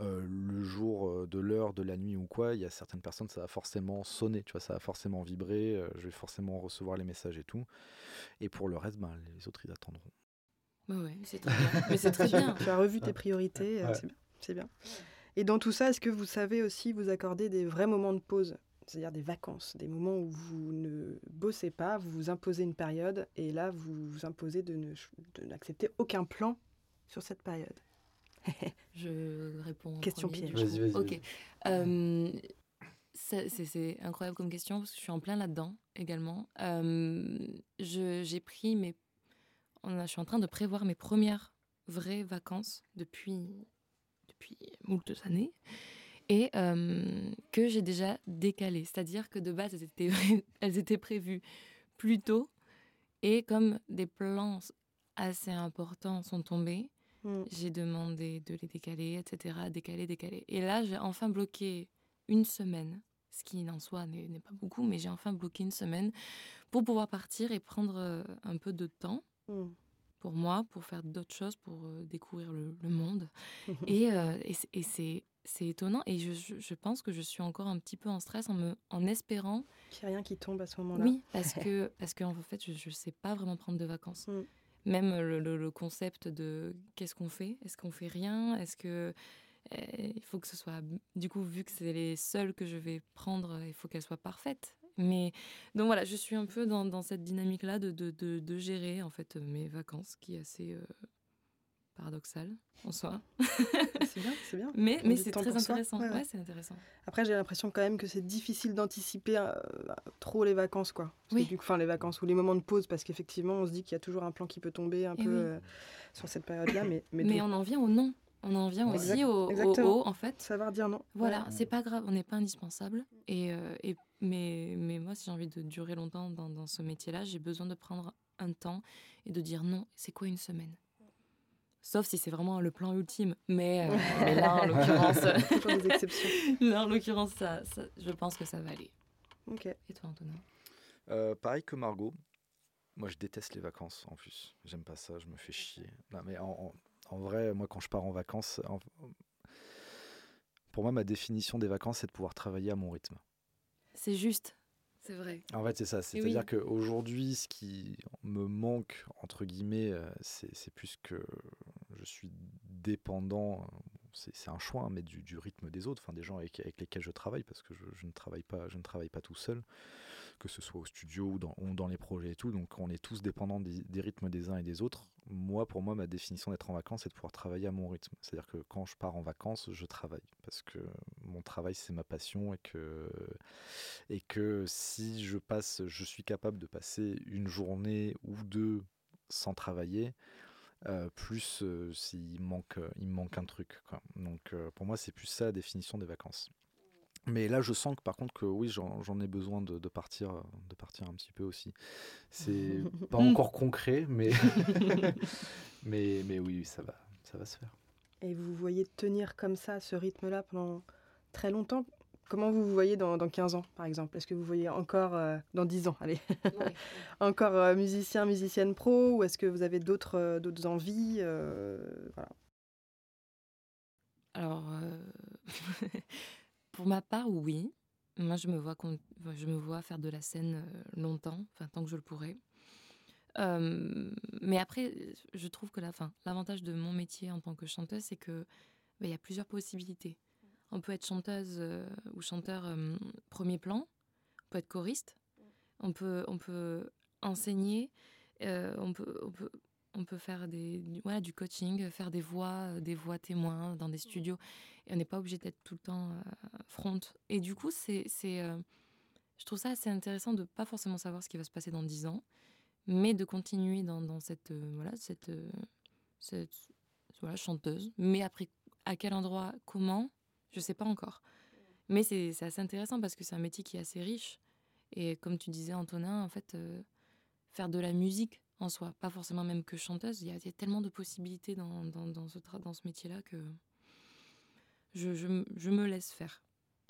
euh, le jour de l'heure, de la nuit ou quoi, il y a certaines personnes, ça va forcément sonner, tu vois, ça va forcément vibrer, euh, je vais forcément recevoir les messages et tout. Et pour le reste, ben, les autres, ils attendront. Bah ouais, c'est très bien. Mais c'est très bien. Tu as revu tes priorités, Ouais. c'est bien. C'est bien. Et dans tout ça, est-ce que vous savez aussi vous accorder des vrais moments de pause? C'est-à-dire des vacances, des moments où vous ne bossez pas, vous vous imposez une période, et là, vous vous imposez de ne- de n'accepter aucun plan sur cette période? Je réponds. en Question piège. Vas-y, vas-y, Ok. Euh, c'est c'est incroyable comme question parce que je suis en plein là-dedans également. Euh, je- J'ai pris mes. on a- je suis en train de prévoir mes premières vraies vacances depuis depuis moult années et euh, que j'ai déjà décalé. C'est-à-dire que de base elles étaient elles étaient prévues plus tôt et comme des plans assez importants sont tombés. Mm. J'ai demandé de les décaler, etc. Décaler, décaler. Et là, j'ai enfin bloqué une semaine, ce qui en soi n'est pas beaucoup, mais j'ai enfin bloqué une semaine pour pouvoir partir et prendre euh, un peu de temps Mm. pour moi, pour faire d'autres choses, pour euh, découvrir le, le monde. Et, euh, et c'est- et c'est c'est étonnant. Et je, je- pense que je suis encore un petit peu en stress en, me, en espérant. Qu'il n'y a rien qui tombe à ce moment-là. Oui, parce que, parce que en fait, je ne sais pas vraiment prendre de vacances. Mm. Même le, concept de qu'est-ce qu'on fait? Est-ce qu'on fait rien? Est-ce que euh, il faut que ce soit du coup vu que c'est les seules que je vais prendre, il faut qu'elles soient parfaites. Mais donc voilà, je suis un peu dans, cette dynamique-là de, de, de, de gérer en fait mes vacances, qui est assez paradoxal en soi. c'est bien, c'est bien. Mais, mais c'est très intéressant. Ouais, c'est intéressant. Après, j'ai l'impression quand même que c'est difficile d'anticiper euh, trop les vacances, quoi. oui. enfin, les vacances ou les moments de pause, parce qu'effectivement, on se dit qu'il y a toujours un plan qui peut tomber un peu euh, sur cette période-là. Mais, mais, on en vient au non. On en vient aussi au, au, en fait. Savoir dire non. Voilà, c'est pas grave, on n'est pas indispensable. Et, euh, et, mais, mais moi, si j'ai envie de durer longtemps dans, dans ce métier-là, j'ai besoin de prendre un temps et de dire non, c'est quoi une semaine? Sauf si c'est vraiment le plan ultime. Mais, euh, là, en l'occurrence. des exceptions. là, en l'occurrence, ça, je pense que ça va aller. Ok. Et toi, Antonin? Euh, Pareil que Margot. Moi, je déteste les vacances en plus. J'aime pas ça, je me fais chier. Non, mais en, en, vrai, moi, quand je pars en vacances, pour moi, ma définition des vacances, c'est de pouvoir travailler à mon rythme. C'est juste. C'est vrai. En fait, c'est ça. C'est-à-dire qu'aujourd'hui, ce qui me manque, entre guillemets, euh, c'est plus que je suis dépendant, c'est un choix, mais du, rythme des autres, enfin des gens avec, lesquels je travaille, parce que je, ne travaille pas, je ne travaille pas tout seul, que ce soit au studio ou dans, dans les projets et tout. Donc on est tous dépendants des, rythmes des uns et des autres. Moi, pour moi, ma définition d'être en vacances, c'est de pouvoir travailler à mon rythme. C'est-à-dire que quand je pars en vacances, je travaille, parce que mon travail, c'est ma passion, et que, et que si je passe, je suis capable de passer une journée ou deux sans travailler, euh, plus euh, s'il manque, euh, il manque un truc. Donc pour moi, c'est plus ça la définition des vacances. Mais là, je sens que par contre que oui, j'en ai besoin de, partir, de partir un petit peu aussi. C'est pas encore concret, mais mais mais oui, ça va, ça va se faire. Et vous voyez tenir comme ça, ce rythme-là pendant très longtemps? Comment vous vous voyez dans, dans 15 ans, par exemple? Est-ce que vous voyez encore, euh, dans 10 ans, allez, encore euh, musicien, musicienne pro Ou est-ce que vous avez d'autres euh, d'autres envies voilà? Alors, pour ma part, oui. Moi, je me vois, je me vois faire de la scène longtemps, enfin, tant que je le pourrai. mais après, je trouve que l'avantage de mon métier en tant que chanteuse, c'est que bah, il y a plusieurs possibilités. On peut être chanteuse euh, ou chanteur euh, premier plan, on peut être choriste, on peut, enseigner, euh, on, peut, on peut faire des, voilà, du coaching, faire des voix, des voix témoins dans des studios. Et on n'est pas obligé d'être tout le temps front. Et du coup, c'est, je trouve ça assez intéressant de ne pas forcément savoir ce qui va se passer dans dix ans, mais de continuer dans, dans cette, voilà, cette, cette voilà, chanteuse. Mais après, à quel endroit, comment je sais pas encore. Mais c'est assez intéressant parce que c'est un métier qui est assez riche. Et comme tu disais, Antonin, en fait, euh, faire de la musique en soi, pas forcément même que chanteuse, il y, a tellement de possibilités dans, dans, dans ce, dans ce métier-là que je, je, je, me laisse faire.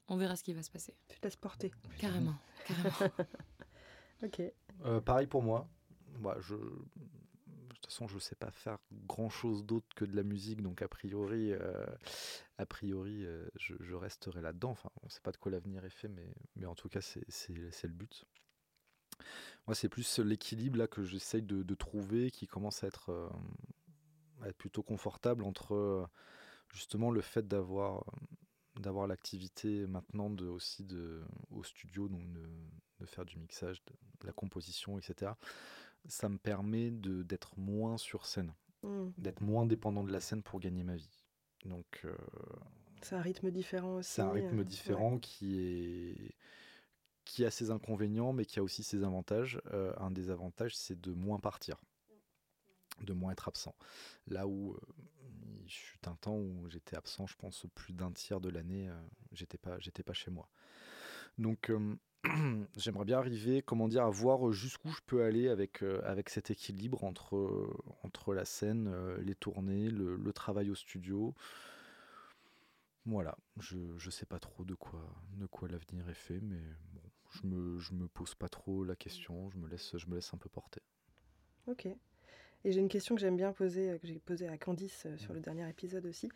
On verra ce qui va se passer. Tu te laisses porter. Carrément, carrément. ok. Euh, pareil pour moi. Moi, je, toute façon, je ne sais pas faire grand chose d'autre que de la musique, donc a priori, euh, a priori euh, je, resterai là-dedans. Enfin, on ne sait pas de quoi l'avenir est fait, mais, mais en tout cas, c'est le but. Moi, c'est plus l'équilibre là que j'essaye de, trouver qui commence à être, euh, être plutôt confortable entre justement le fait d'avoir d'avoir l'activité maintenant de, aussi de, au studio, donc de, de faire du mixage, de la composition, etc ça me permet d'être moins sur scène, mmh. d'être moins dépendant de la scène pour gagner ma vie. Donc, euh, c'est un rythme différent aussi. C'est un rythme euh, différent qui est qui a ses inconvénients, mais qui a aussi ses avantages. Euh, un des avantages, c'est de moins partir, de moins être absent. Là où il fut un temps où j'étais absent, je pense plus d'un tiers de l'année, j'étais pas, j'étais pas chez moi. Donc j'aimerais bien arriver, comment dire, à voir jusqu'où je peux aller avec, euh, avec cet équilibre entre, euh, entre la scène, euh, les tournées, le, travail au studio. Voilà, je ne sais pas trop de quoi, de quoi l'avenir est fait, mais bon, je me, je me pose pas trop la question, je me laisse, je me laisse un peu porter. Ok. Et j'ai une question que j'aime bien poser, que j'ai posée à Candice sur le dernier épisode aussi.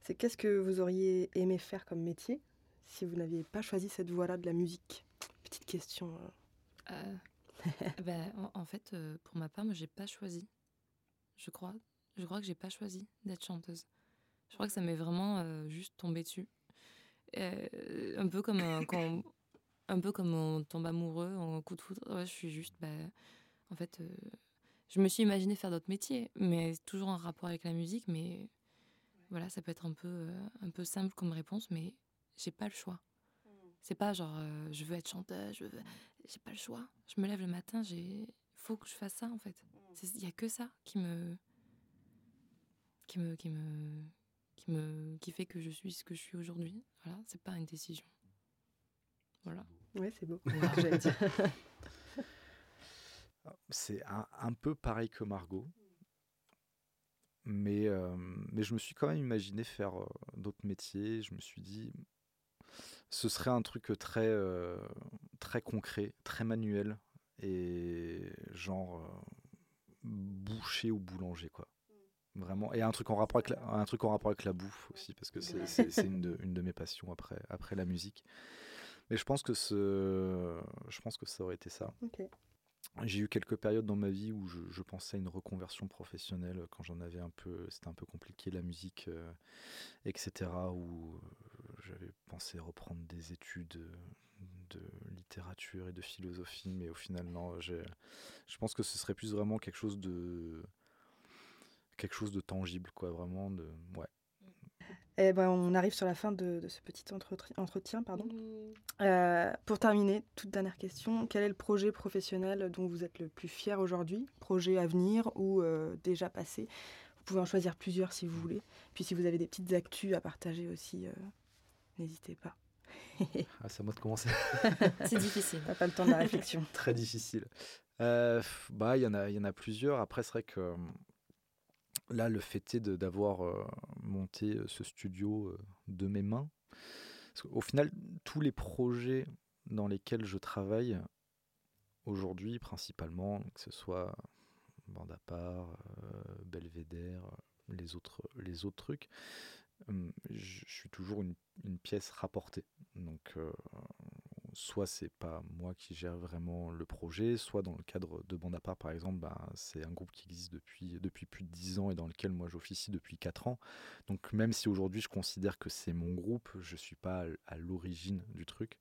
C'est qu'est-ce que vous auriez aimé faire comme métier si vous n'aviez pas choisi cette voie-là de la musique? Petite question. Euh. Euh, ben, en, fait, euh, pour ma part, moi, j'ai pas choisi. Je crois. Je crois que j'ai pas choisi d'être chanteuse. Je crois que ça m'est vraiment juste tombé dessus. un peu comme quand, un peu comme on tombe amoureux en coup de foudre. je suis juste, bah, en fait, je me suis imaginé faire d'autres métiers, mais toujours en rapport avec la musique. Mais voilà, ça peut être un peu, euh, un peu simple comme réponse, mais j'ai pas le choix. Mmh. C'est pas genre euh, je veux être chanteuse, je veux... j'ai pas le choix. Je me lève le matin, j'ai faut que je fasse ça en fait. Mmh. Il y a que ça qui me qui me qui me qui me qui fait que je suis ce que je suis aujourd'hui. Voilà, c'est pas une décision. Voilà. Ouais, c'est beau. c'est un, un, peu pareil que Margot. Mais, euh, mais je me suis quand même imaginé faire euh, d'autres métiers. Je me suis dit, ce serait un truc très, euh, très concret, très manuel, et genre boucher ou boulanger, quoi. Vraiment. Et un truc en rapport avec la, un truc en rapport avec la bouffe aussi, parce que c'est une de, une de mes passions après, après la musique. Mais je pense que ce, je pense que ça aurait été ça. J'ai eu quelques périodes dans ma vie où je, pensais à une reconversion professionnelle quand j'en avais un peu, c'était un peu compliqué la musique, euh, etc. Où euh, j'avais pensé reprendre des études de littérature et de philosophie, mais au final non. Je pense que ce serait plus vraiment quelque chose de quelque chose de tangible, quoi, vraiment de ouais. Eh ben, on arrive sur la fin de, ce petit entretien. Pardon. Mmh. Euh, pour terminer, toute dernière question. Quel est le projet professionnel dont vous êtes le plus fier aujourd'hui? Projet à venir ou euh, déjà passé? Vous pouvez en choisir plusieurs si vous voulez. Puis si vous avez des petites actus à partager aussi, euh, n'hésitez pas. ah, c'est à moi de commencer. c'est difficile. pas le temps de la réflexion. Très difficile. bah, il y en a, il y en a plusieurs. Après, c'est vrai que là, le fait est d'avoir euh, monté euh, ce studio euh, de mes mains. Au final, tous les projets dans lesquels je travaille aujourd'hui, principalement, que ce soit Bande à Belvédère, les autres, les autres trucs, je suis toujours une, une pièce rapportée. Donc, soit c'est pas moi qui gère vraiment le projet, soit dans le cadre de Bande à part par exemple, ben, c'est un groupe qui existe depuis, plus de 10 ans et dans lequel moi j'officie depuis 4 ans. Donc même si aujourd'hui je considère que c'est mon groupe, je suis pas à l'origine du truc.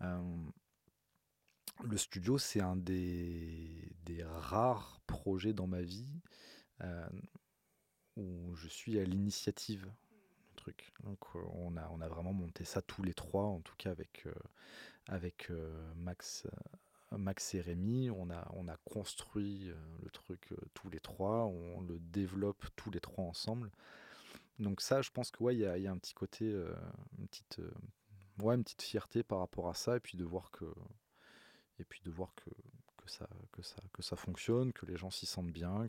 Le studio, c'est un des, rares projets dans ma vie où je suis à l'initiative Donc euh, on a, on a vraiment monté ça tous les trois, en tout cas avec, avec euh, Max, euh, Max et Rémi. On a, on a construit euh, le truc tous les trois, on le développe tous les trois ensemble. Donc ça, je pense que ouais, y a, un petit côté, une petite, ouais, une petite fierté par rapport à ça, et puis de voir que, et puis de voir que, que ça, que ça, que ça fonctionne, que les gens s'y sentent bien,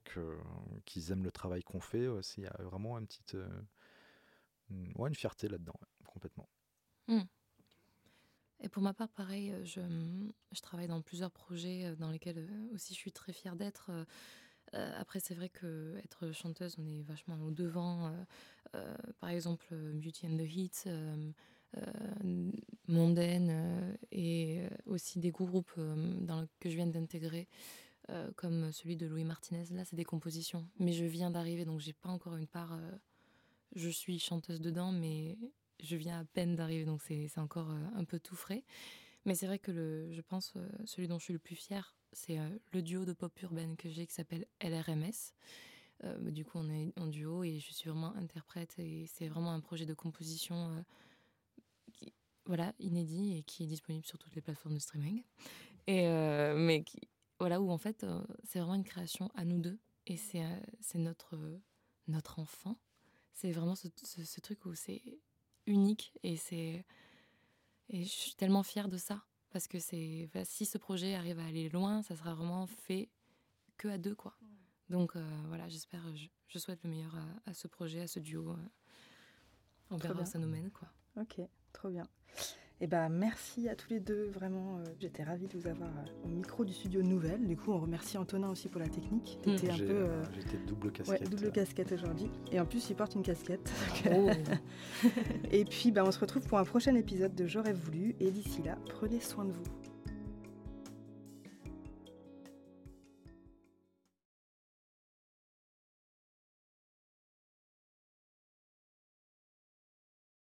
qu'ils aiment le travail qu'on fait. Il y a vraiment une petite, ouais, une fierté là-dedans, complètement. Mmh. Et pour ma part, pareil, euh, je, je travaille dans plusieurs projets euh, dans lesquels euh, aussi je suis très fière d'être. Après, c'est vrai que être chanteuse, on est vachement au devant. par exemple, Beauty and the Heat, Mondaine, et aussi des groupes que je viens d'intégrer, comme celui de Louis Martinez. Là, c'est des compositions, mais je viens d'arriver, donc j'ai pas encore une part. Je suis chanteuse dedans, mais je viens à peine d'arriver, donc c'est encore euh, un peu tout frais. Mais c'est vrai que je pense euh, celui dont je suis le plus fier, c'est euh, le duo de pop urbaine que j'ai qui s'appelle LRMS. du coup, on est en duo et je suis vraiment interprète et c'est vraiment un projet de composition voilà, inédit et qui est disponible sur toutes les plateformes de streaming. Et, mais voilà, où en fait, c'est vraiment une création à nous deux et c'est notre, notre enfant. C'est vraiment ce, ce truc où c'est unique et c'est et je suis tellement fière de ça parce que c'est si ce projet arrive à aller loin, ça sera vraiment fait que à deux quoi. Donc euh, voilà, j'espère, je, souhaite le meilleur à, ce projet, à ce duo. Euh, on verra où ça nous mène quoi. Ok, trop bien. Eh ben, merci à tous les deux, vraiment. Euh, j'étais ravie de vous avoir euh, au micro du studio Nouvelle. Du coup, on remercie Antonin aussi pour la technique. Mm. un peu. Euh, j'étais double casquette. double casquette aujourd'hui. Et en plus, il porte une casquette. Oh. et puis, ben, on se retrouve pour un prochain épisode de J'aurais voulu. Et d'ici là, prenez soin de vous.